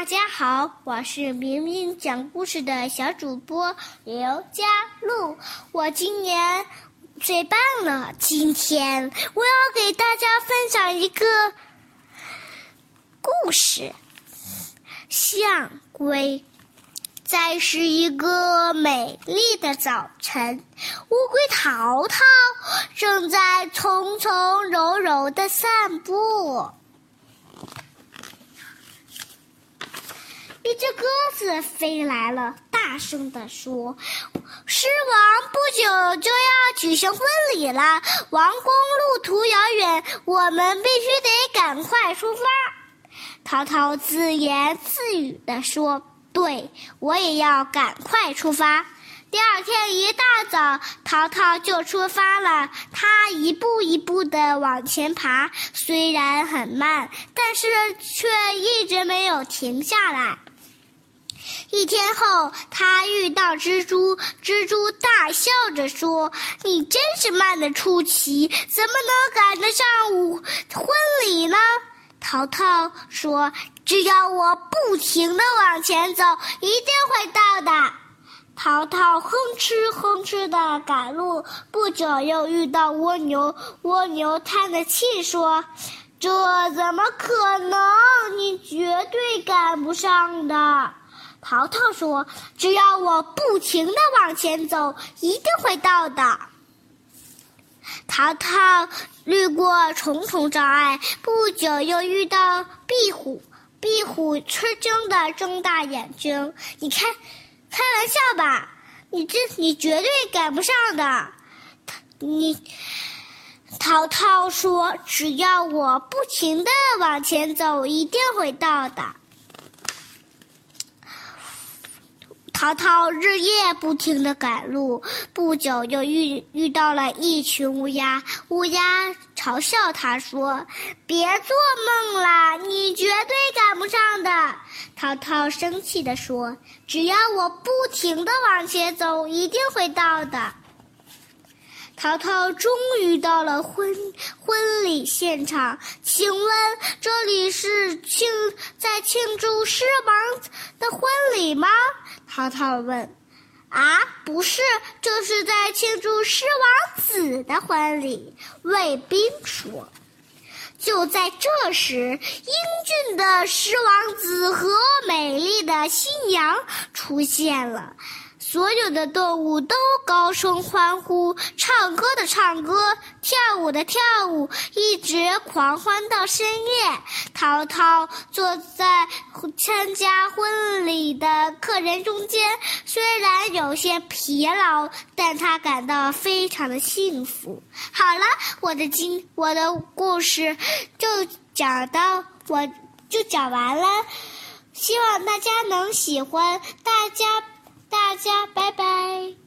大家好，我是明明讲故事的小主播刘佳璐，我今年五岁半了。今天我要给大家分享一个故事：象龟。在是一个美丽的早晨，乌龟淘淘正在从从柔柔的散步。一只鸽子飞来了，大声地说：“狮王不久就要举行婚礼了，王宫路途遥远，我们必须得赶快出发。”淘淘自言自语地说：“对，我也要赶快出发。”第二天一大早，淘淘就出发了。他一步一步地往前爬，虽然很慢，但是却一直没有停下来。一天后，他遇到蜘蛛，蜘蛛大笑着说：“你真是慢得出奇，怎么能赶得上舞婚礼呢？”淘淘说：“只要我不停地往前走，一定会到的。”淘淘哼哧哼哧地赶路，不久又遇到蜗牛，蜗牛叹着气说：“这怎么可能？你绝对赶不上的。”淘淘说：“只要我不停地往前走，一定会到的。”淘淘掠过重重障碍，不久又遇到壁虎。壁虎吃惊地睁大眼睛：“你开开玩笑吧？你这你绝对赶不上的。”你淘淘说：“只要我不停地往前走，一定会到的。”淘淘日夜不停地赶路，不久又遇遇到了一群乌鸦。乌鸦嘲笑他说：“别做梦了，你绝对赶不上的。”淘淘生气地说：“只要我不停地往前走，一定会到的。”淘淘终于到了婚婚礼现场，请问这里是庆在庆祝狮王的婚礼吗？淘淘问。啊，不是，这是在庆祝狮王子的婚礼。卫兵说。就在这时，英俊的狮王子和美丽的新娘出现了。所有的动物都高声欢呼，唱歌的唱歌，跳舞的跳舞，一直狂欢到深夜。淘淘坐在参加婚礼的客人中间，虽然有些疲劳，但他感到非常的幸福。好了，我的今我的故事就讲到我就讲完了，希望大家能喜欢，大家。大家拜拜。